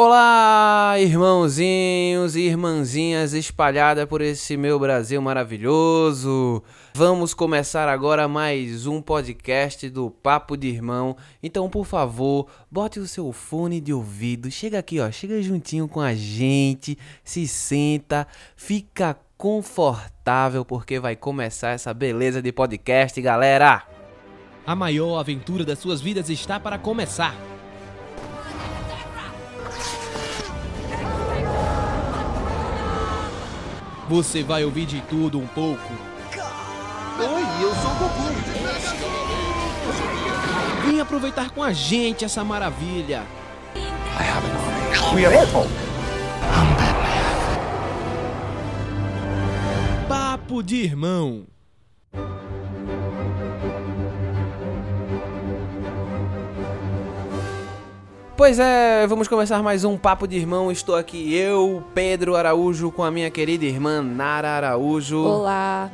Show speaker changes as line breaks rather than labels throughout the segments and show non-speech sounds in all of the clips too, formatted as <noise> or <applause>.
Olá, irmãozinhos e irmãzinhas espalhadas por esse meu Brasil maravilhoso. Vamos começar agora mais um podcast do Papo de Irmão. Então, por favor, bote o seu fone de ouvido. Chega aqui, ó, chega juntinho com a gente, se senta, fica confortável porque vai começar essa beleza de podcast, galera.
A maior aventura das suas vidas está para começar. Você vai ouvir de tudo um pouco.
Oi, eu sou o Goku.
Vem aproveitar com a gente essa maravilha.
We are Apple.
Papo de irmão.
Pois é, vamos começar mais um Papo de Irmão. Estou aqui eu, Pedro Araújo, com a minha querida irmã Nara Araújo.
Olá.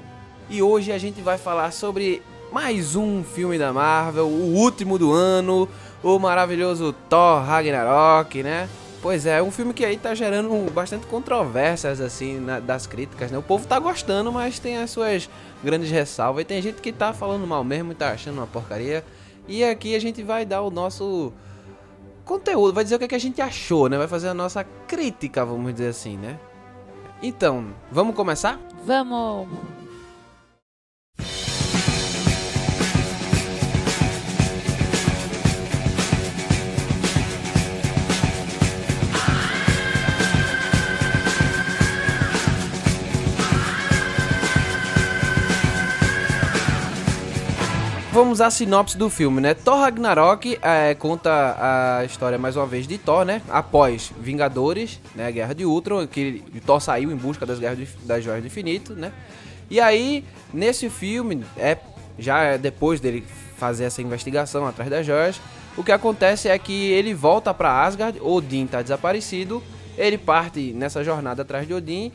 E hoje a gente vai falar sobre mais um filme da Marvel, o último do ano, o maravilhoso Thor Ragnarok, né? Pois é, um filme que aí tá gerando bastante controvérsias, assim, na- das críticas, né? O povo tá gostando, mas tem as suas grandes ressalvas. E tem gente que tá falando mal mesmo e tá achando uma porcaria. E aqui a gente vai dar o nosso conteúdo, vai dizer o que, é que a gente achou, né? Vai fazer a nossa crítica, vamos dizer assim, né? Então, vamos começar?
Vamos.
Vamos à sinopse do filme, né? Thor Ragnarok é, conta a história mais uma vez de Thor, né? Após Vingadores, né? Guerra de Ultron, que Thor saiu em busca das, guerras do- das joias do infinito, né? E aí, nesse filme, é já é depois dele fazer essa investigação atrás das joias, o que acontece é que ele volta pra Asgard, Odin tá desaparecido, ele parte nessa jornada atrás de Odin,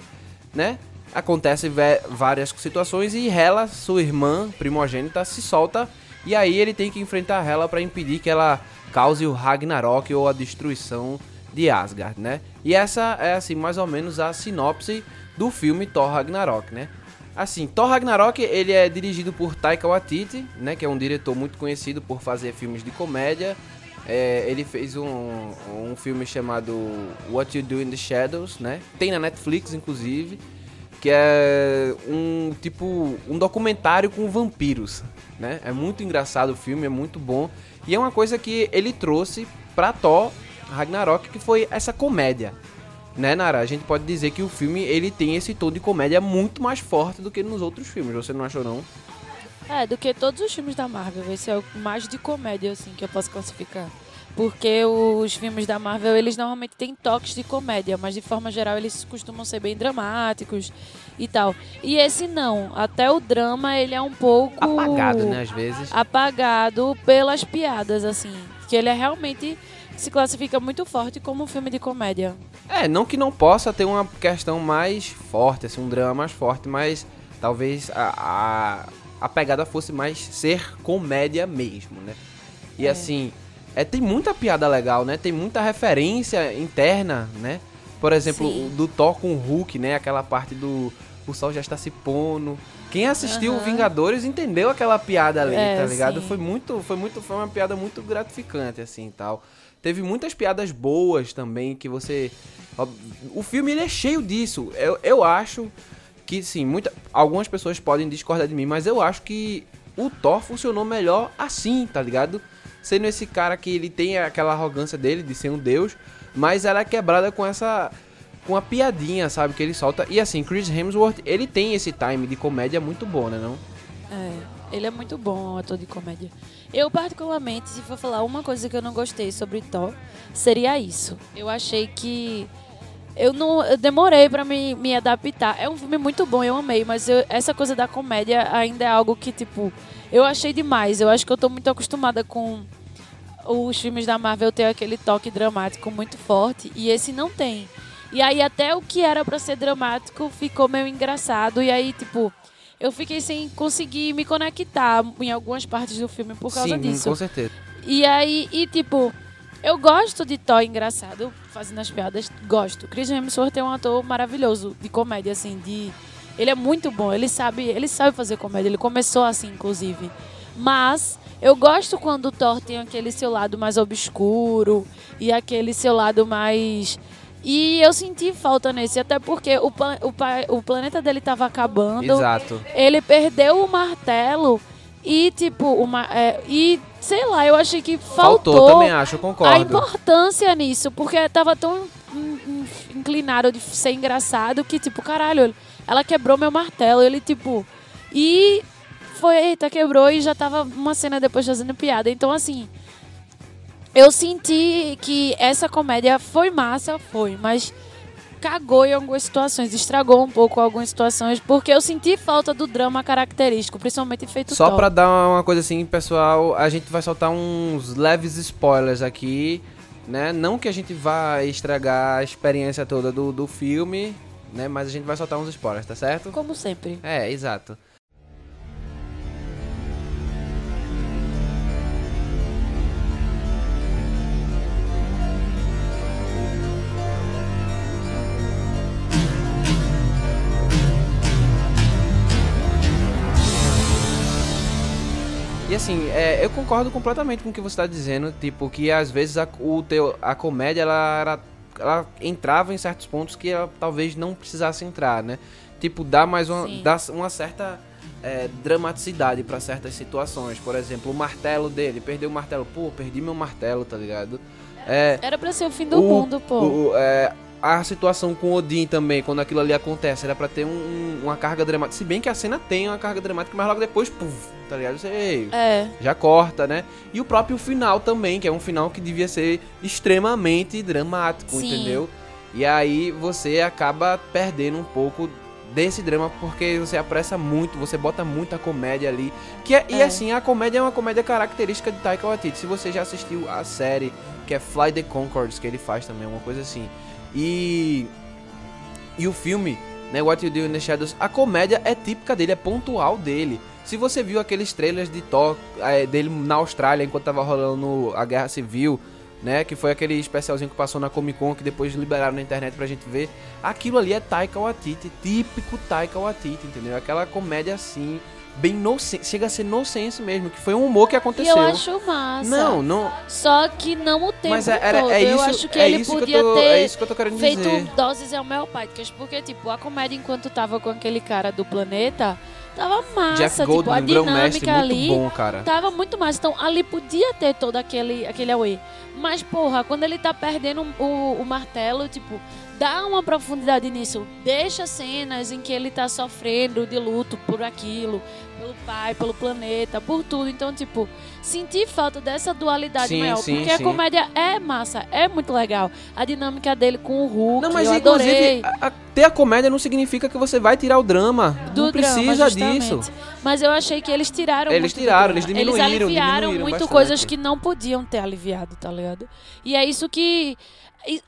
né? Acontecem ve- várias situações e Hela, sua irmã primogênita, se solta e aí ele tem que enfrentar Hela para impedir que ela cause o Ragnarok ou a destruição de Asgard, né? E essa é assim mais ou menos a sinopse do filme Thor Ragnarok, né? Assim, Thor Ragnarok ele é dirigido por Taika Waititi, né? Que é um diretor muito conhecido por fazer filmes de comédia. É, ele fez um, um filme chamado What You Do in the Shadows, né? Tem na Netflix, inclusive que é um tipo um documentário com vampiros, né? É muito engraçado o filme, é muito bom e é uma coisa que ele trouxe pra Thor Ragnarok que foi essa comédia, né, Nara? A gente pode dizer que o filme ele tem esse tom de comédia muito mais forte do que nos outros filmes. Você não achou não?
É, do que todos os filmes da Marvel. Esse é o mais de comédia, assim, que eu posso classificar. Porque os filmes da Marvel, eles normalmente têm toques de comédia, mas de forma geral eles costumam ser bem dramáticos e tal. E esse não. Até o drama, ele é um pouco...
Apagado, né, às vezes.
apagado pelas piadas, assim. Que ele é realmente se classifica muito forte como um filme de comédia.
É, não que não possa ter uma questão mais forte, assim, um drama mais forte, mas talvez a, a, a pegada fosse mais ser comédia mesmo, né? E
É.
assim, é, tem muita piada legal, né? Tem muita referência interna, né? Por exemplo,
Sim.
do Thor com o Hulk, né? Aquela parte do o sol já está se pondo. Quem assistiu
Aham.
Vingadores entendeu aquela piada ali,
É,
tá ligado?
sim.
Foi muito, foi muito, foi uma piada muito gratificante assim, e tal. Teve muitas piadas boas também que você o filme ele é cheio disso. Eu, eu acho que sim, muita, algumas pessoas podem discordar de mim, mas eu acho que o Thor funcionou melhor assim, tá ligado? Sendo esse cara que ele tem aquela arrogância dele de ser um deus, mas ela é quebrada com essa com a piadinha, sabe, que ele solta. E assim, Chris Hemsworth, ele tem esse time de comédia muito bom, né, não?
É, ele é muito bom, ator de comédia. Eu, particularmente, se for falar uma coisa que eu não gostei sobre Thor, seria isso. Eu achei que. Eu não. Eu demorei pra me, me adaptar. É um filme muito bom, eu amei, mas eu- essa coisa da comédia ainda é algo que, tipo, eu achei demais. Eu acho que eu tô muito acostumada com os filmes da Marvel ter aquele toque dramático muito forte e esse não tem. E aí até o que era pra ser dramático ficou meio engraçado e aí tipo eu fiquei sem conseguir me conectar em algumas partes do filme por causa
Sim,
disso.
com certeza.
E aí, e tipo, Eu gosto de Thor engraçado, fazendo as piadas, gosto. Chris Hemsworth é um ator maravilhoso de comédia, assim, de... Ele é muito bom, ele sabe, ele sabe fazer comédia, ele começou assim, inclusive. Mas eu gosto quando o Thor tem aquele seu lado mais obscuro e aquele seu lado mais... E eu senti falta nesse, até porque o, o, o planeta dele tava acabando.
Exato.
Ele perdeu o martelo e, tipo, uma, é, e sei lá, eu achei que
Faltou,
faltou,
também acho, eu
a
concordo.
importância nisso, porque tava tão in- in- inclinado de ser engraçado que, tipo, caralho, ela quebrou meu martelo. Ele, tipo, e foi, eita, quebrou e já tava uma cena depois fazendo piada. Então, assim, eu senti que essa comédia foi massa, foi, mas cagou em algumas situações, estragou um pouco algumas situações, porque eu senti falta do drama característico, principalmente feito
Só pra dar uma coisa assim, pessoal, a gente vai soltar uns leves spoilers aqui, né? Não que a gente vá estragar a experiência toda do, do filme, né? Mas a gente vai soltar uns spoilers, tá certo?
Como sempre.
É, exato. É, eu concordo completamente com o que você está dizendo, tipo, que às vezes a, o teu, a comédia ela, era- ela entrava em certos pontos que ela talvez não precisasse entrar, né? Tipo, dá mais uma,
Sim.
dá uma certa é, dramaticidade para certas situações. Por exemplo, o martelo dele, perdeu o martelo, pô, perdi meu martelo, tá ligado? É,
Era pra ser o fim do mundo, pô.
o- é, a situação com Odin também, quando aquilo ali acontece, era pra ter um- um- uma carga dramática. Se bem que a cena tem uma carga dramática, mas logo depois, puf, tá ligado? Você
É.
já corta, né? E o próprio final também, que é um final que devia ser extremamente dramático,
Sim.
entendeu? E aí você acaba perdendo um pouco desse drama porque você apressa muito, você bota muita comédia ali. Que é- E
É.
assim, a comédia é uma comédia característica de Taika Waititi. Se você já assistiu a série, que é Fly the Concords, que ele faz também, uma coisa assim. E e o filme, né, What You Do in the Shadows, a comédia é típica dele, é pontual dele. Se você viu aqueles trailers de Thor eh, dele na Austrália enquanto tava rolando a Guerra Civil, né, que foi aquele especialzinho que passou na Comic Con que depois liberaram na internet pra gente ver, aquilo ali é Taika Waititi, típico Taika Waititi, entendeu? Aquela comédia assim, bem nonsense, chega a ser nonsense mesmo, que foi um humor que
E
aconteceu.
eu acho massa.
Não, não,
Só que não o tempo
mas é, era,
todo.
é isso,
eu acho que
é
ele
isso
podia
que eu tô,
ter
é isso que eu tô querendo
feito
dizer.
doses homeopáticas. Porque, tipo, a comédia, enquanto tava com aquele cara do planeta, tava massa.
Jeff
tipo, a
Goldblum,
dinâmica ali
bom, cara.
tava muito massa. Então, ali podia ter todo aquele, aquele away. Mas, porra, quando ele tá perdendo o, o martelo, tipo, dá uma profundidade nisso. Deixa cenas em que ele tá sofrendo de luto por aquilo, pelo pai, pelo planeta, por tudo. Então, tipo, senti falta dessa dualidade
Sim,
maior.
sim,
porque
sim.
a comédia é massa, é muito legal. A dinâmica dele com o Hulk,
Não, mas
eu
inclusive,
adorei.
a- a- ter a comédia não significa que você vai tirar o drama.
Do
não
drama,
precisa
justamente.
disso.
Mas eu achei que eles tiraram
Eles tiraram, eles diminuíram,
Eles aliviaram
diminuíram
muito
bastante.
coisas que não podiam ter aliviado, tá ligado? E é isso que...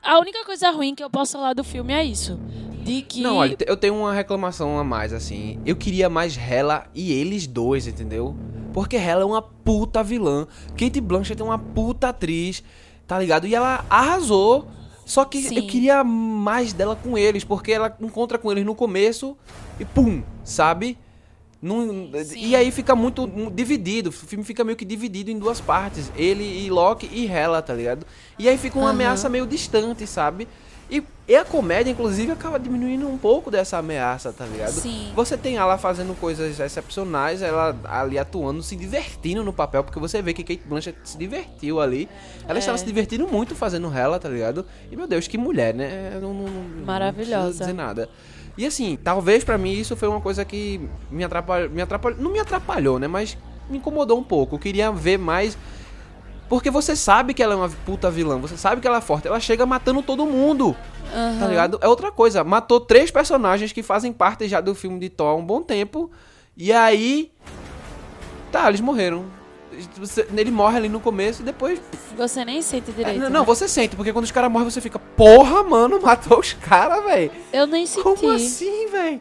A única coisa ruim que eu posso falar do filme é isso. De que...
Não, olha, eu tenho uma reclamação a mais, assim. Eu queria mais Hela e eles dois, entendeu? Porque Hela é uma puta vilã. Kate Blanchett é uma puta atriz, tá ligado? E ela arrasou. Só que
Sim.
eu queria mais dela com eles, porque ela encontra com eles no começo e pum, sabe?
Sim.
e aí fica muito mu- dividido. O filme fica meio que dividido em duas partes. Ele e Loki e Hela, tá ligado? E aí fica uma
Aham.
ameaça meio distante, sabe? E, e a comédia, inclusive, acaba diminuindo um pouco dessa ameaça, tá ligado?
Sim.
Você tem ela fazendo coisas excepcionais, ela ali atuando, se divertindo no papel, porque você vê que Kate Blanchett se divertiu ali. Ela
É.
estava se divertindo muito fazendo Hela, tá ligado? E meu Deus, que mulher, né? Eu Não, não,
Maravilhosa.
Não dizer nada. E assim, talvez pra mim isso foi uma coisa que me atrapalhou, me atrapalhou, não me atrapalhou, né, mas me incomodou um pouco. Eu queria ver mais porque você sabe que ela é uma puta vilã, você sabe que ela é forte, ela chega matando todo mundo,
Aham.
tá ligado? É outra coisa, matou três personagens que fazem parte já do filme de Thor há um bom tempo, e aí tá, eles morreram. Você- Ele morre ali no começo e depois
Você nem sente
é,
direito.
não,
né?
não, você sente, porque quando os caras morrem você fica, porra, mano, <laughs> matou os caras, velho.
Eu nem senti.
Como assim, velho?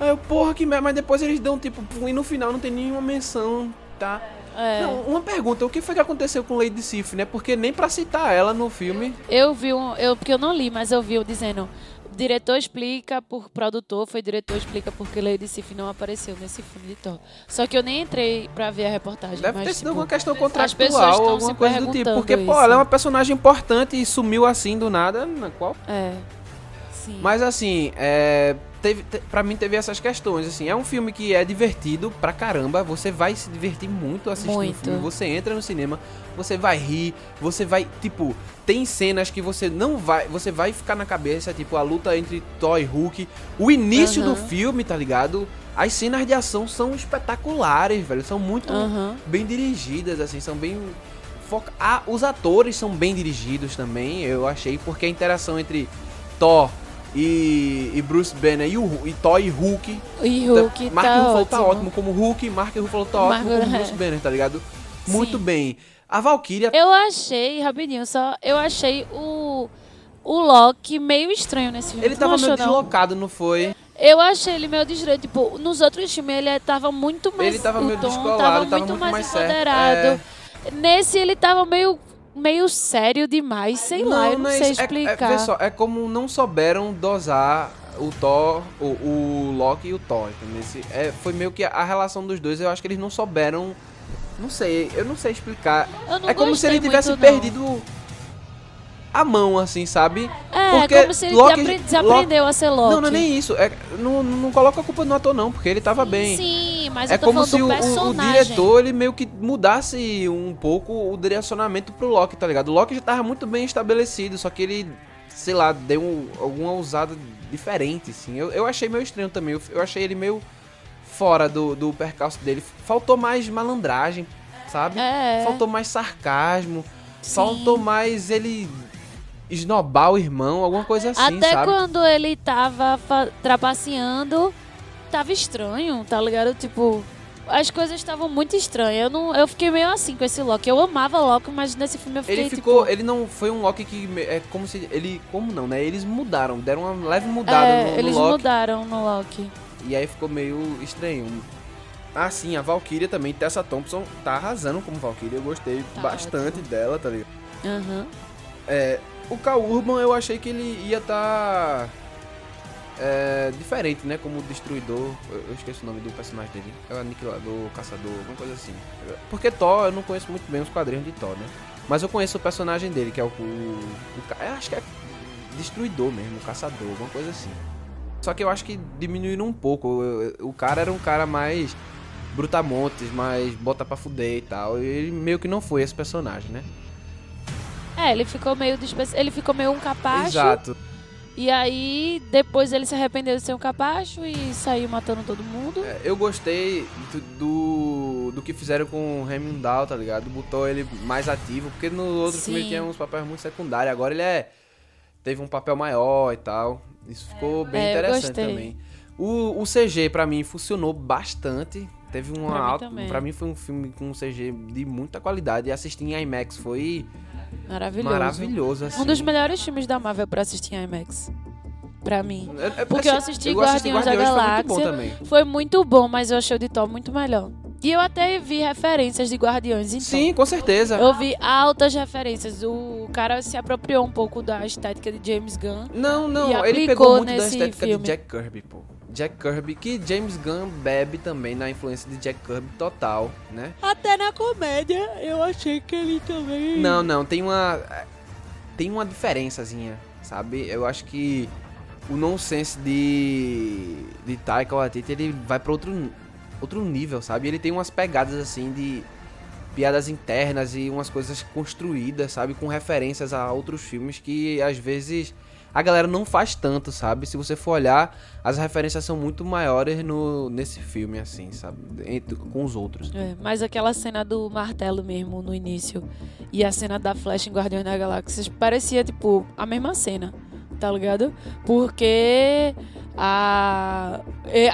Aí eu, porra, que merda. Mas depois eles dão, tipo, e no final não tem nenhuma menção, tá?
É.
Não, uma pergunta, o que foi que aconteceu com Lady Sif, né? Porque nem pra citar ela no filme.
Eu vi um. Eu, porque eu não li, mas eu vi dizendo. Diretor explica por produtor, foi diretor explica porque Lady Sif não apareceu nesse filme de Thor. Só que eu nem entrei pra ver a reportagem.
Deve
mas,
ter sido
tipo,
alguma questão contratual ou alguma coisa do tipo. Porque, pô,
isso.
ela é uma personagem importante e sumiu assim do nada. Na qual?
É. Sim.
Mas assim, é. Teve, te, pra mim teve essas questões, assim, é um filme que é divertido pra caramba, você vai se divertir muito assistindo o
Muito.
filme, você entra no cinema, você vai rir, você vai, tipo, tem cenas que você não vai, você vai ficar na cabeça, tipo, a luta entre Thor e Hulk, o início do
Aham.
filme, tá ligado? As cenas de ação são espetaculares, velho, são muito
Aham.
bem dirigidas, assim, são bem. Foca... Ah, os atores são bem dirigidos também, eu achei, porque a interação entre Thor e, e Bruce Banner e, o, e Thor e Hulk.
E Hulk
Mark
tá
Ruffalo
ótimo.
tá ótimo como Hulk, Mark Ruffalo tá ótimo como
é.
Bruce Banner, tá ligado? Muito
Sim.
bem. A Valkyria.
Eu achei, rapidinho, só. Eu achei o. O Loki meio estranho nesse filme.
Ele
Tu
tava meio
não?
deslocado, não foi?
Eu achei ele meio desgrande. Tipo, nos outros filmes ele tava muito mais.
Ele tava meio
tom
descolado,
tava
tava
muito,
muito
mais,
mais
empoderado. Nesse ele tava meio, meio sério demais. Sei lá, eu não,
é
sei.
É-
explicar.
É, vê só, é como não souberam dosar o Thor, o, o Loki e o Thor, entendeu? Esse- É, foi meio que a relação dos dois, eu acho que eles não souberam. Não sei, eu não sei explicar.
Não
é como se ele tivesse
muito, não.
perdido a mão, assim, sabe?
É,
Porque
como se ele
Loki-
desapre- desaprendeu a ser Loki.
Não, não é nem isso. É, não, não coloca a culpa no ator, não, porque ele tava bem.
Sim, mas
é como se o, o- diretor ele meio que mudasse um pouco o direcionamento pro Loki, tá ligado? O Loki já tava muito bem estabelecido, só que ele, sei lá, deu um- alguma ousada diferente, assim. Eu, eu achei meio estranho também. Eu, eu achei ele meio fora do, do percalço dele. Faltou mais malandragem, sabe?
É.
Faltou mais sarcasmo.
Sim.
Faltou mais ele esnobar o irmão, alguma coisa assim,
Até
sabe?
quando ele tava trapaceando, tava estranho, tá ligado? Tipo, as coisas estavam muito estranhas. Eu, não, eu fiquei meio assim com esse Loki. Eu amava Loki, mas nesse filme eu fiquei
Ele ficou,
tipo...
ele não foi um Loki que é como se ele, como não, né? Eles mudaram, deram uma leve mudada
é,
no, no
eles
Loki
mudaram no Loki.
e aí ficou meio estranho. Ah, sim, a Valkyria também, Tessa Thompson tá arrasando como Valkyria, eu gostei
Tá
bastante
ótimo.
dela, tá ligado?
Aham.
É, o Cal Urban eu achei que ele ia estar é, diferente, né? Como destruidor. Eu, eu esqueci o nome do personagem dele. É o aniquilador, caçador, alguma coisa assim. Porque Thor, eu não conheço muito bem os quadrinhos de Thor, né? Mas eu conheço o personagem dele, que é o. o, o acho que é destruidor mesmo, caçador, alguma coisa assim. Só que eu acho que diminuíram um pouco. O cara era um cara mais brutamontes, mais bota pra fuder e tal. Ele meio que não foi esse personagem, né?
É, ele ficou meio despe... ele ficou meio um capacho.
Exato.
E aí, depois ele se arrependeu de ser um capacho e saiu matando todo mundo.
É, Eu gostei do, do, do que fizeram com o Remindal, tá ligado? Botou ele mais ativo, porque no outro filme ele
Sim.
tinha uns papéis muito secundários. Agora ele é teve um papel maior e tal. Isso ficou bem
É,
interessante também. O, o CG pra mim funcionou bastante. Teve uma
Pra mim
alta.
também.
Pra mim foi um filme com um CG de muita qualidade. E assistir em IMAX foi
Maravilhoso.
maravilhoso. Assim.
Um dos melhores filmes da Marvel pra assistir em IMAX. Pra mim.
É- é-
Porque eu
assim,
assisti
assisti
Guardiões da
foi muito
Galáxia.
bom também.
Foi muito bom, mas eu achei o de Thor muito melhor. E eu até vi referências de Guardiões em Thor.
Sim, com certeza.
Eu vi altas referências. O cara se apropriou um pouco da estética de James Gunn.
Não, não, ele pegou muito da estética
filme.
de Jack Kirby, pô. Jack Kirby, que James Gunn bebe também na influência de Jack Kirby total, né?
Até na comédia, eu achei que ele também.
Não, não, tem uma tem uma diferençazinha, sabe? Eu acho que o nonsense de de Taika Waititi, ele vai para outro outro nível, sabe? Ele tem umas pegadas assim de piadas internas e umas coisas construídas, sabe, com referências a outros filmes que às vezes a galera não faz tanto, sabe? Se você for olhar, as referências são muito maiores no nesse filme assim, sabe? Entre- com os outros.
É, mas aquela cena do martelo mesmo no início e a cena da Flash em Guardiões da Galáxia parecia tipo a mesma cena, tá ligado? Porque a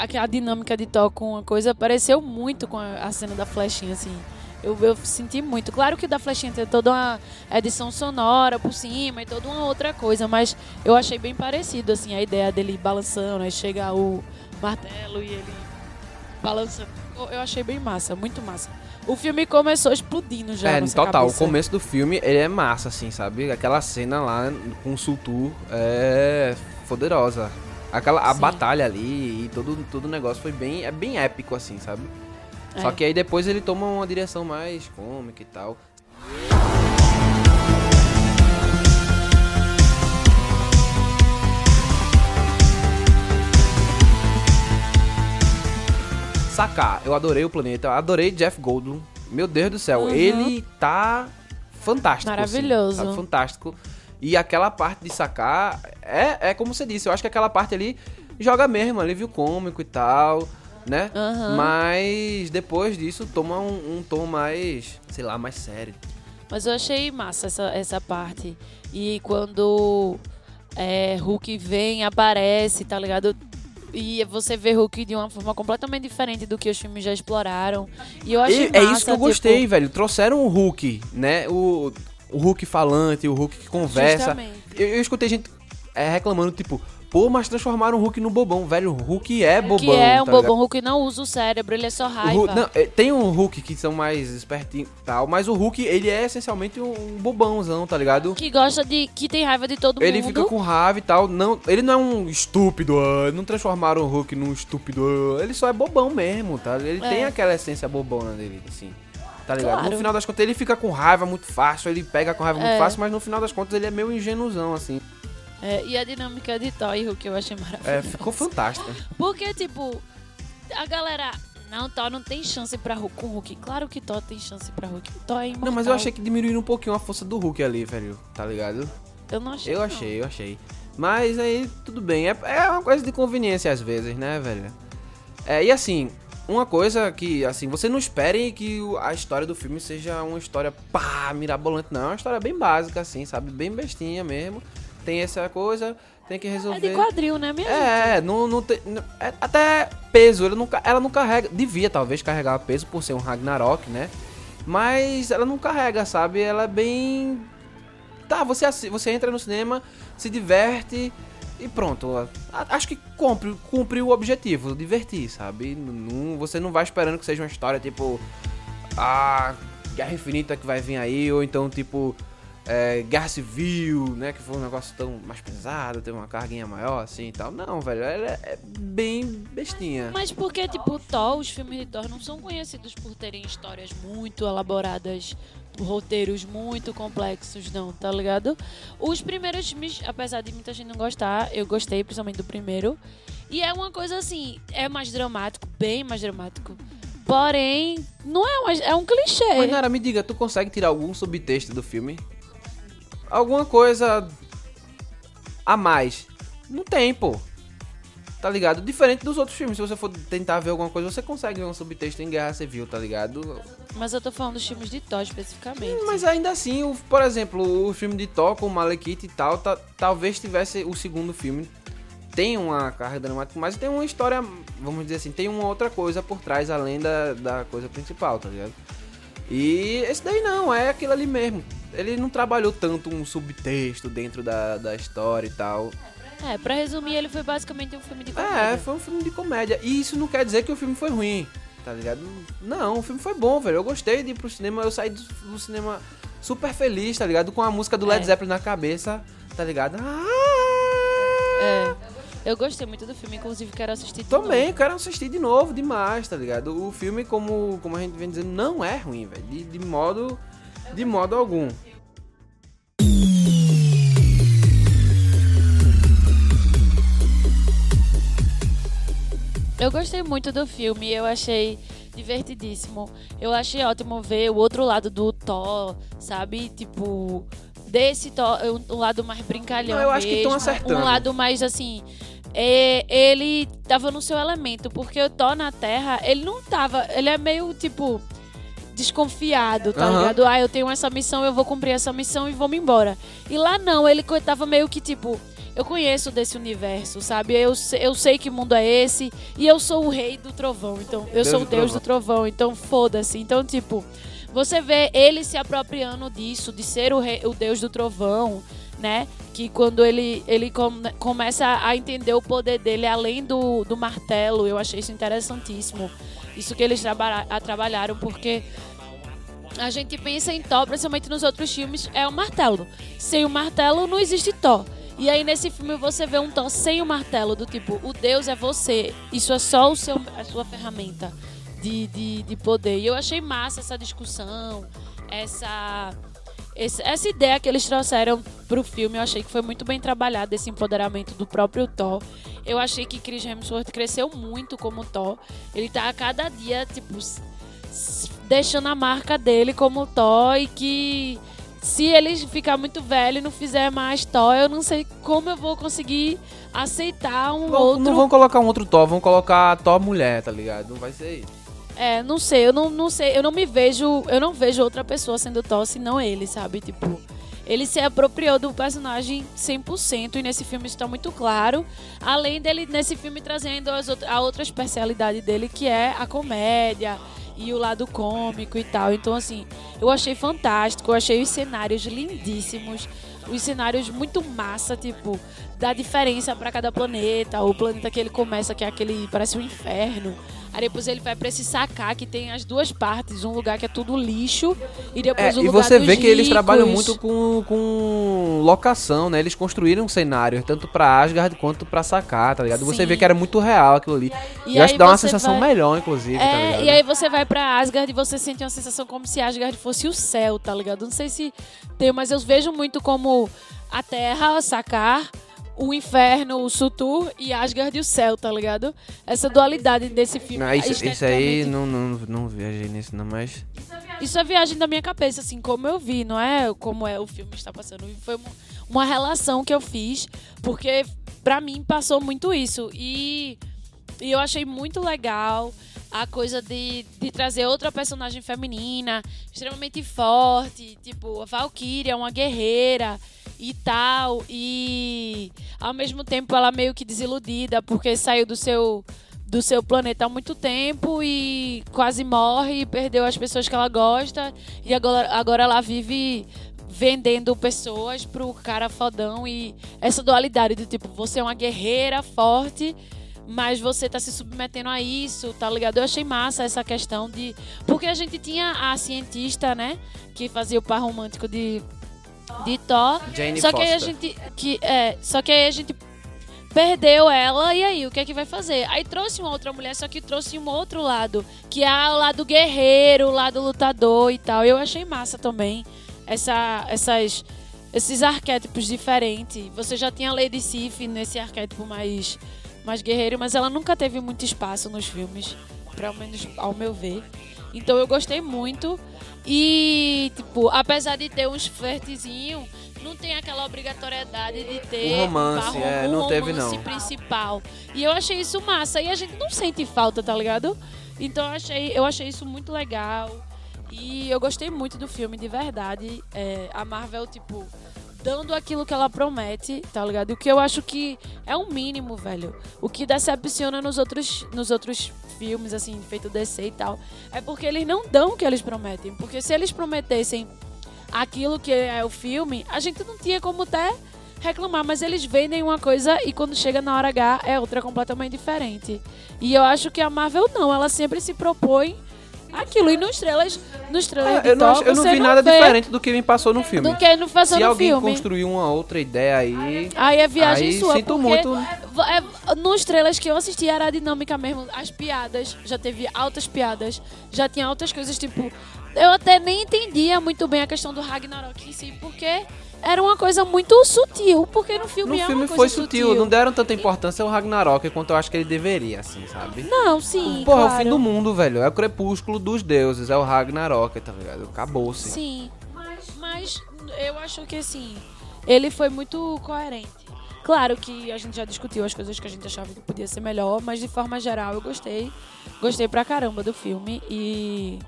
aquela dinâmica de Thor com a coisa pareceu muito com a, a cena da Flechinha assim. Eu, eu senti muito. Claro que o da Flechinha tem toda uma edição sonora por cima e toda uma outra coisa, mas eu achei bem parecido assim a ideia dele balançando, aí chega o martelo e ele balançando. Eu- achei bem massa, muito massa. O filme começou explodindo já.
É, total.
cabeça.
O começo do filme, ele é massa, assim, sabe? Aquela cena lá com o Sultur é poderosa. Aquela, a
Sim.
batalha ali e todo, todo o negócio foi bem, é bem épico, assim, sabe?
É.
Só que aí depois ele toma uma direção mais cômica e tal. Sacar, eu adorei o planeta, eu adorei Jeff Goldblum. Meu Deus do céu,
Uhum.
ele tá fantástico. assim,
Maravilhoso.
sabe? Fantástico. E aquela parte de sacar, é, é como você disse, eu acho que aquela parte ali joga mesmo, alívio cômico e tal, né?
Aham.
Mas depois disso toma um, um tom mais, sei lá, mais sério.
Mas eu achei massa essa, essa parte. E quando é, Hulk vem, aparece, tá ligado? E você vê Hulk de uma forma completamente diferente do que os filmes já exploraram. E eu achei
E é
massa,
isso que eu
tipo,
gostei, velho. Trouxeram o Hulk, né? O, o Hulk falante, o Hulk que conversa. Eu, eu escutei gente é, reclamando, tipo, pô, mas transformaram o Hulk no bobão. Velho, o Hulk é bobão.
que é um
tá
bobão.
ligado?
Hulk não usa o cérebro, ele é só
O
raiva.
Hulk- não, é, tem um Hulk que são mais espertinhos e tal, mas o Hulk, ele é essencialmente um, bobãozão, tá ligado?
Que gosta de. que tem raiva de todo
Ele
mundo.
fica com raiva e tal. Não, ele não é um estúpido, ah, não transformaram o Hulk num estúpido. ah, ele só é bobão mesmo, tá? Ele
É.
tem aquela essência bobona dele, assim. Tá ligado?
Claro.
No final das contas, ele fica com raiva muito fácil, ele pega com raiva muito
É.
fácil, mas no final das contas ele é meio ingenuzão, assim.
É, e a dinâmica de Thor e Hulk eu achei maravilhosa.
É, ficou fantástica.
Porque, tipo, a galera. Não, Thor não tem chance pra Hulk com Hulk. Claro que Thor tem chance pra Hulk. Thor é imortal.
Não, mas eu achei que diminuíram um pouquinho a força do Hulk ali, velho. Tá ligado?
Eu não achei.
Eu
não.
achei, eu achei. Mas aí, tudo bem. É, é uma coisa de conveniência às vezes, né, velho? É, e assim, uma coisa que, assim, você não espere que a história do filme seja uma história pá, mirabolante, não. É uma história bem básica, assim, sabe? Bem bestinha mesmo. Tem essa coisa, tem que
É
resolver.
de quadril, né, minha gente?
É, não, não tem. não- é até peso, ela não, ela não carrega. Devia talvez carregar peso por ser um Ragnarok, né? Mas ela não carrega, sabe? Ela é bem. Tá, você, você entra no cinema, se diverte e pronto. Acho que cumpre, cumpre o objetivo, divertir, sabe? Não, você não vai esperando que seja uma história tipo. Ah, Guerra Infinita que vai vir aí, ou então tipo. É, Guerra Civil, né? Que foi um negócio tão mais pesado, teve uma carguinha maior assim e tal. Não, velho, ela é é bem bestinha.
Mas porque, tipo, Thor, os filmes de Thor não são conhecidos por terem histórias muito elaboradas, roteiros muito complexos, não, tá ligado? Os primeiros filmes, apesar de muita gente não gostar, eu gostei principalmente do primeiro. E é uma coisa assim, é mais dramático, bem mais dramático. Porém, não é mais, é um clichê.
Mas Nara, me diga, tu consegue tirar algum subtexto do filme? Alguma coisa a mais? Não tem, pô. Tá ligado? Diferente dos outros filmes. Se você for tentar ver alguma coisa, você consegue ver um subtexto em Guerra Civil, tá ligado?
Mas eu tô falando dos filmes de Thor especificamente.
Mas ainda assim, o- por exemplo, o filme de Thor com o Malekith e tal, ta- talvez tivesse o segundo filme. Tem uma carga dramática, mas tem uma história, vamos dizer assim, tem uma outra coisa por trás além da, da coisa principal, tá ligado? E esse daí não, é aquilo ali mesmo. Ele não trabalhou tanto um subtexto dentro da, da história e tal.
É, pra resumir, ele foi basicamente um filme de
É,
comédia.
foi um filme de comédia. E isso não quer dizer que o filme foi ruim, tá ligado? Não, o filme foi bom, velho. Eu gostei de ir pro cinema. Eu saí do, do cinema super feliz, tá ligado? Com a música do Led
É.
Zeppelin na cabeça, tá ligado? Ah!
É. Eu gostei muito do filme, inclusive quero assistir de novo.
Também, quero assistir de novo, demais, tá ligado? O filme, como, como a gente vem dizendo, não é ruim, velho. De, de modo. De modo algum.
Eu gostei muito do filme, eu achei divertidíssimo. Eu achei ótimo ver o outro lado do Thor, sabe? Tipo, desse Thor, um, um lado mais brincalhão
Não, eu acho que
mesmo,
tão acertando.
Um lado mais assim... é, ele tava no seu elemento, porque o Thor na Terra, ele não tava... Ele é meio, tipo... Desconfiado, tá
Aham.
ligado? Ah, eu tenho essa missão, eu vou cumprir essa missão e vou me embora. E lá não, ele tava meio que tipo, eu conheço desse universo, sabe? Eu, eu sei que mundo é esse e eu sou o rei do trovão. Então, eu
Deus
sou o deus do trovão, então foda-se. Então, tipo, você vê ele se apropriando disso, de ser o, rei, o deus do trovão, né? Que quando ele, ele come- começa a entender o poder dele além do, do martelo, eu achei isso interessantíssimo. Isso que eles traba trabalharam, porque a gente pensa em Thor, principalmente nos outros filmes, é o martelo. Sem o martelo não existe Thor. E aí nesse filme você vê um Thor sem o martelo, do tipo, o Deus é você. Isso é só o seu, a sua ferramenta de, de, de poder. E eu achei massa essa discussão, essa, essa ideia que eles trouxeram pro filme. Eu achei que foi muito bem trabalhado esse empoderamento do próprio Thor. Eu achei que Chris Hemsworth cresceu muito como Thor. Ele tá a cada dia, tipo, deixando a marca dele como e que se ele ficar muito velho e não fizer mais Thor, eu não sei como eu vou conseguir aceitar um
Não,
outro.
não vão colocar um outro Thor, vão colocar Thor mulher, tá ligado? Não vai ser isso.
É, não sei, eu não, não sei, eu não me vejo, eu não vejo outra pessoa sendo Thor senão ele, sabe? Tipo, ele se apropriou do personagem 100% e nesse filme isso tá muito claro. Além dele, nesse filme, trazendo as out- a outra especialidade dele, que é a comédia e o lado cômico e tal. Então, assim, eu achei fantástico, eu achei os cenários lindíssimos, os cenários muito massa, tipo, da diferença pra cada planeta. O planeta que ele começa, que é aquele, parece um inferno. Aí depois ele vai pra esse sacar que tem as duas partes, um lugar que é tudo lixo e
É,
depois o
e
lugar
você
dos
vê que eles
ricos.
trabalham muito com, com locação, né? Eles construíram um cenário, tanto pra Asgard quanto pra Sacar, tá ligado? Você
Sim.
vê que era muito real aquilo ali.
E
eu acho que dá uma
você
sensação
vai-
melhor, inclusive, tá
É,
ligado?
e aí você vai pra Asgard e você sente uma sensação como se Asgard fosse o céu, tá ligado? Não sei se tem, mas eu vejo muito como a Terra, Sakar, o inferno, o Sutur e Asgard e o céu, tá ligado? Essa dualidade desse filme.
Não, isso, isso aí não, não, não viajei nisso, não, mas.
Isso é viagem da minha cabeça, assim, como eu vi, não é como é o filme está passando. Foi uma, uma relação que eu fiz, porque pra mim passou muito isso. E, e eu achei muito legal a coisa de, de trazer outra personagem feminina, extremamente forte, tipo, a Valkyria, uma guerreira e tal. E ao mesmo tempo ela meio que desiludida, porque saiu do seu do seu planeta há muito tempo e quase morre e perdeu as pessoas que ela gosta e agora, agora ela vive vendendo pessoas pro cara fodão e essa dualidade do tipo, você é uma guerreira forte, mas você tá se submetendo a isso, tá ligado? Eu achei massa essa questão de. Porque a gente tinha a cientista, né? Que fazia o par romântico de, de Thor.
Jane
só que aí a gente. Que, é, só que aí a gente perdeu ela, e aí, o que é que vai fazer? Aí trouxe uma outra mulher, só que trouxe um outro lado, que é o lado guerreiro, o lado lutador e tal. Eu achei massa também essa, essas, esses arquétipos diferentes. Você já tinha a Lady Sif nesse arquétipo mais, mais guerreiro, mas ela nunca teve muito espaço nos filmes, pelo menos ao meu ver. Então eu gostei muito. E, tipo, apesar de ter uns flertezinhos, não tem aquela obrigatoriedade de ter
Um romance, é,
um
não teve,
romance
não.
principal. E eu achei isso massa. E a gente não sente falta, tá ligado? Então eu achei, eu achei isso muito legal. E eu gostei muito do filme, de verdade. É, a Marvel, tipo, dando aquilo que ela promete, tá ligado? O que eu acho que é um mínimo, velho. O que decepciona nos outros, nos outros filmes, assim, feito DC e tal, é porque eles não dão o que eles prometem. Porque se eles prometessem aquilo que é o filme, a gente não tinha como até reclamar, mas eles vendem uma coisa e quando chega na hora H é outra completamente diferente. E eu acho que a Marvel não, ela sempre se propõe aquilo. E nos trailers, nos trailers
É, eu não, acho- eu não vi nada
vê
diferente do que me passou no filme.
do que não fazendo
Se
no
alguém
filme.
construiu uma outra ideia aí.
Aí é viagem
Aí
sua,
sinto muito.
é- nos trailers que eu assisti era a dinâmica mesmo, as piadas, já teve altas piadas, já tinha altas coisas, tipo, eu até nem entendia muito bem a questão do Ragnarok em si, porque era uma coisa muito sutil, porque no filme
No
é
filme foi
coisa
sutil, não deram tanta importância ao Ragnarok quanto eu acho que ele deveria, assim, sabe?
Não, sim,
Porra, é
claro.
o fim do mundo, velho. É o crepúsculo dos deuses, é o Ragnarok, tá ligado? Acabou-se.
Sim, mas eu acho que assim, ele foi muito coerente. Claro que a gente já discutiu as coisas que a gente achava que podia ser melhor, mas de forma geral eu gostei. Gostei pra caramba do filme e.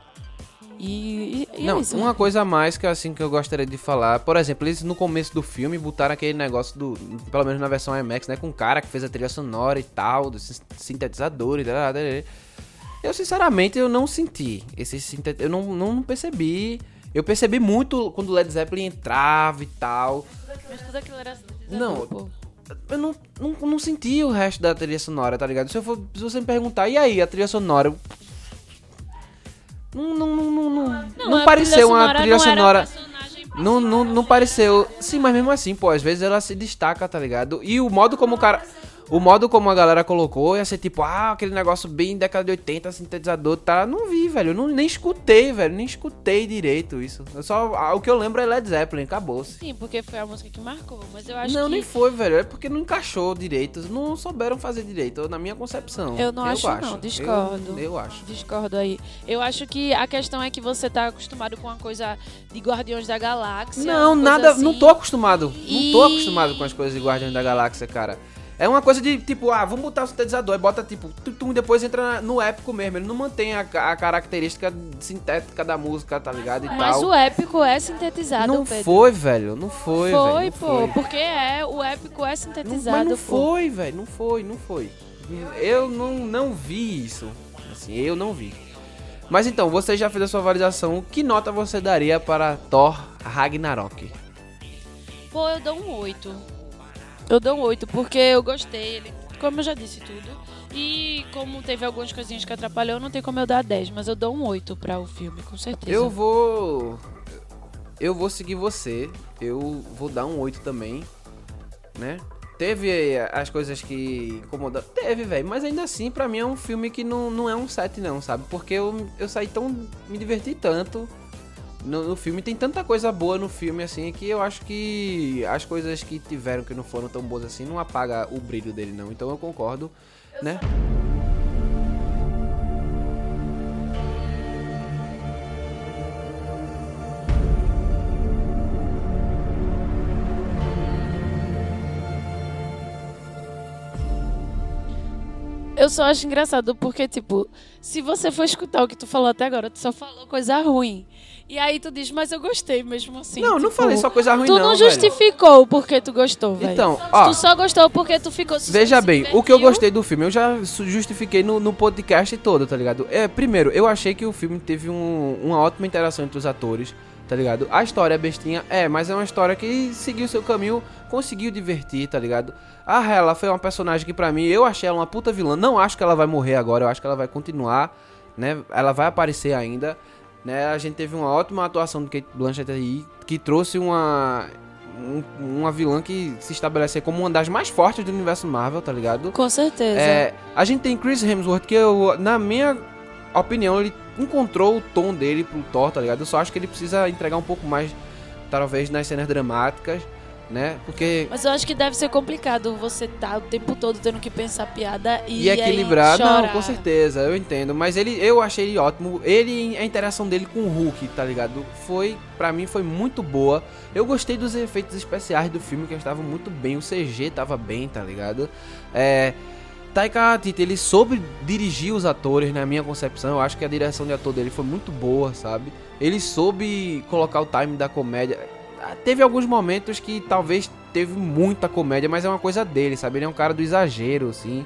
E, e, e
Não,
é isso.
uma coisa a mais que assim que eu gostaria de falar, por exemplo, eles no começo do filme botaram aquele negócio do, pelo menos na versão IMAX, né, com o cara que fez a trilha sonora e tal, dos sintetizadores, da, da. eu sinceramente eu não senti esse sintet... eu não, não percebi, eu percebi muito quando o Led Zeppelin entrava e tal,
Mas tudo aquilo era
Não,
pô.
eu não, não, não senti o resto da trilha sonora, tá ligado? Se, eu for, se você me perguntar, e aí, a trilha sonora? Não, não, não, não, não, pareceu uma trilha sonora. Não, não, não pareceu. Sim, mas mesmo assim, pô, às vezes ela se destaca, tá ligado? E o modo como o cara. O modo como a galera colocou ia ser tipo, ah, aquele negócio bem década de 80, sintetizador, tá? Não vi, velho. Eu não, nem escutei, velho. Nem escutei direito isso. Eu só, ah, o que eu lembro é Led Zeppelin, acabou-se.
Sim, porque foi a música que marcou. Mas eu acho
Não,
que.
nem foi, velho. É porque não encaixou direito. Não souberam fazer direito, na minha concepção.
Eu não acho, não. Discordo.
Eu, eu acho.
Discordo aí. Eu acho que a questão é que você tá acostumado com uma coisa de Guardiões da Galáxia.
Não, nada.
assim.
Não tô acostumado. Não tô
E-
acostumado com as coisas de Guardiões da Galáxia, cara. É uma coisa de tipo, ah, vamos botar o sintetizador, aí bota tipo, tum, depois entra no épico mesmo. Ele não mantém a, a característica sintética da música, tá ligado? E
Mas
tal.
o épico é sintetizado,
não
Pedro.
foi, velho. Não foi, velho.
Foi,
não
pô.
foi.
Porque é, o épico é
Não,
sintetizado,
mas não
pô.
foi, velho. Não foi, não foi. Eu não, não vi isso. Assim, eu não vi. Mas então, você já fez a sua avaliação. Que nota você daria para Thor Ragnarok?
Pô, eu dou um 8. Eu dou um 8, porque eu gostei. Ele, como eu já disse tudo. E como teve algumas coisinhas que atrapalhou, não tem como eu dar 10. Mas eu dou um 8 pra o filme, com certeza.
Eu vou. Eu vou seguir você. Eu vou dar um 8 também. Né? Teve as coisas que incomodaram. Teve, velho. Mas ainda assim, pra mim é um filme que não, não é um 7, não, sabe? Porque eu, eu saí tão. Me diverti tanto. No, no filme tem tanta coisa boa no filme assim que eu acho que as coisas que tiveram que não foram tão boas assim não apaga o brilho dele não. Então eu concordo, né?
Eu só acho engraçado porque, tipo, se você for escutar o que tu falou até agora, tu só falou coisa ruim. E aí tu diz, mas eu gostei mesmo assim.
não, não
tipo,
falei só coisa ruim
Tu
não,
não
velho.
justificou porque tu gostou, velho.
Então, ó,
Tu só gostou porque tu ficou...
Veja bem, o que eu gostei do filme, eu já justifiquei no, no podcast todo, tá ligado? É, primeiro, eu achei que o filme teve um- uma ótima interação entre os atores, tá ligado? A história é bestinha, é, mas é uma história que seguiu seu caminho, conseguiu divertir, tá ligado? A Hela foi uma personagem que pra mim, eu achei ela uma puta vilã, não acho que ela vai morrer agora, eu acho que ela vai continuar, né? Ela vai aparecer ainda, né? A gente teve uma ótima atuação do Kate Blanchett aí, que trouxe uma um- uma vilã que se estabelece como uma das mais fortes do universo Marvel, tá ligado?
Com certeza.
É, a gente tem Chris Hemsworth, que eu, na minha opinião, ele encontrou o tom dele pro Thor, tá ligado? Eu só acho que ele precisa entregar um pouco mais, talvez, nas cenas dramáticas, né? Porque.
Mas eu acho que deve ser complicado você tá o tempo todo tendo que pensar piada e,
E equilibrar, não, com certeza, eu entendo. Mas ele, eu achei ele ótimo. Ele, a interação dele com o Hulk, tá ligado? Foi, pra mim, foi muito boa. Eu gostei dos efeitos especiais do filme, que estavam muito bem. O CG tava bem, tá ligado? É. Taika Waititi, ele soube dirigir os atores, na minha concepção. Eu acho que a direção de ator dele foi muito boa, sabe? Ele soube colocar o time da comédia. Teve alguns momentos que talvez teve muita comédia, mas é uma coisa dele, sabe? Ele é um cara do exagero, assim.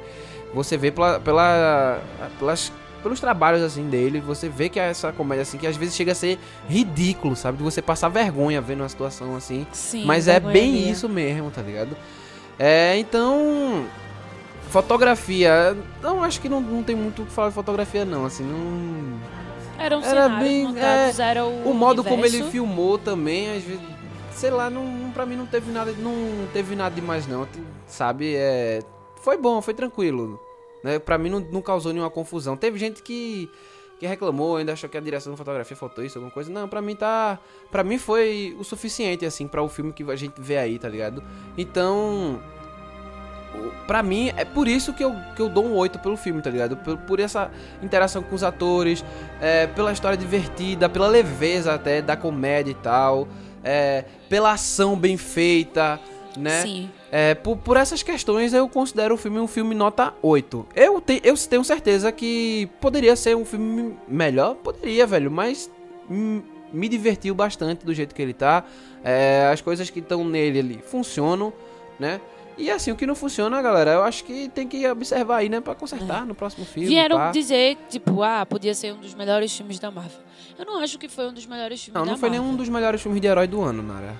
Você vê pela, pela, pelas, pelos trabalhos, assim, dele, você vê que é essa comédia, assim, que às vezes chega a ser ridículo, sabe? De você passar vergonha vendo uma situação assim.
Sim,
Mas é bem isso mesmo, tá ligado? É, então. Fotografia. Não, acho que não, não tem muito o que falar de fotografia, não. Assim, não.
Eram
Era
cenários
bem-
montados, era o
O modo como ele
universo.
filmou também, às vezes. Sei lá, não, não- pra mim não teve nada. Não teve nada demais, não. Sabe? É. Foi bom, foi tranquilo. Né? Pra mim não, não causou nenhuma confusão. Teve gente que. Que reclamou, ainda achou que a direção da fotografia faltou isso, alguma coisa. Não, pra mim tá. Pra mim foi o suficiente, assim, para o filme que a gente vê aí, tá ligado? Então. Pra mim, é por isso que eu, que eu dou um 8 pelo filme, tá ligado? Por, por essa interação com os atores, é, pela história divertida, pela leveza até da comédia e tal, é, pela ação bem feita, né?
Sim.
É, por, por essas questões eu considero o filme um filme nota 8. Eu, te, eu tenho certeza que poderia ser um filme melhor, poderia, velho, mas me divertiu bastante do jeito que ele tá. É, as coisas que estão nele ali funcionam, né? E assim, o que não funciona, galera, eu acho que tem que observar aí, né? Pra consertar no próximo filme.
Vieram
pá.
dizer, tipo, ah, podia ser um dos melhores filmes da Marvel. Eu não acho que foi um dos melhores filmes
Não,
da
não foi nenhum dos melhores filmes de herói do ano, Nara.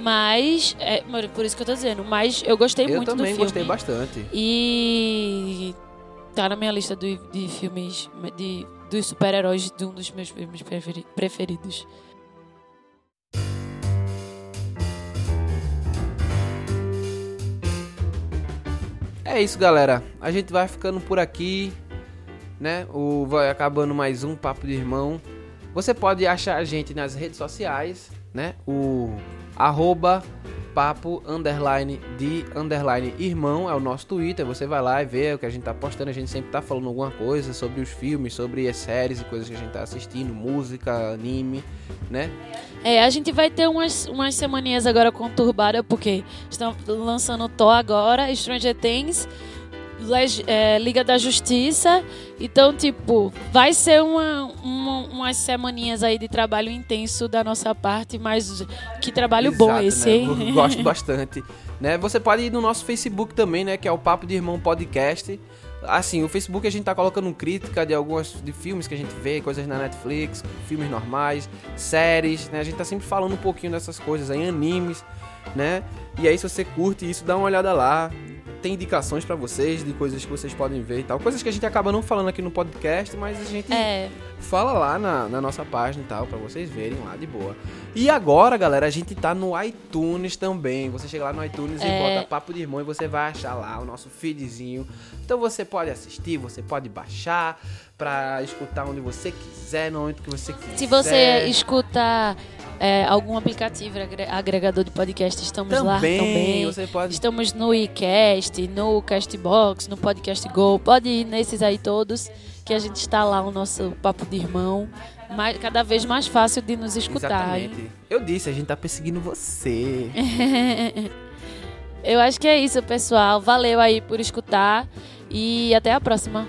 Mas, é, por isso que eu tô dizendo, mas eu gostei
Eu
muito do
também
filme.
gostei bastante.
E tá na minha lista do- de filmes de, dos super-heróis de um dos meus filmes preferi- preferidos.
É isso, galera. A gente vai ficando por aqui, né? O vai acabando mais um papo de irmão. Você pode achar a gente nas redes sociais, né? O arroba papo underline de underline irmão é o nosso Twitter. Você vai lá e vê o que a gente tá postando. A gente sempre tá falando alguma coisa sobre os filmes, sobre as séries e coisas que a gente tá assistindo, música, anime, né?
É, a gente vai ter umas, umas semaninhas agora conturbadas, porque estão lançando Thor agora, Stranger Things, Liga da Justiça. Então, tipo, vai ser uma, uma- umas semaninhas aí de trabalho intenso da nossa parte, mas que trabalho bom
Exato,
esse,
né?
hein?
Eu Gosto <laughs> bastante. né? Você pode ir no nosso Facebook também, né? Que é o Papo de Irmão Podcast. Assim, o Facebook a gente tá colocando crítica de algumas de filmes que a gente vê, coisas na Netflix, filmes normais, séries, né? A gente tá sempre falando um pouquinho dessas coisas aí, animes, né? E aí se você curte isso, dá uma olhada lá. Tem indicações pra vocês de coisas que vocês podem ver e tal. Coisas que a gente acaba não falando aqui no podcast, mas a gente
É,
fala lá na, na nossa página e tal, pra vocês verem lá de boa. E agora, galera, a gente tá no iTunes também. Você chega lá no iTunes e
É.
bota Papo de Irmão e você vai achar lá o nosso feedzinho. Então você pode assistir, você pode baixar pra escutar onde você quiser, no momento que você quiser.
se você escuta é, algum aplicativo agre- agregador de podcast, estamos lá
também,
também.
você pode
Estamos no iCast, no Castbox, no Podcast Go. Pode ir nesses aí todos, que a gente está lá, o nosso papo de irmão. Mais, cada vez mais fácil de nos escutar.
Exatamente. Eu disse, a gente tá perseguindo você. <laughs>
Eu acho que é isso, pessoal. Valeu aí por escutar e até a próxima.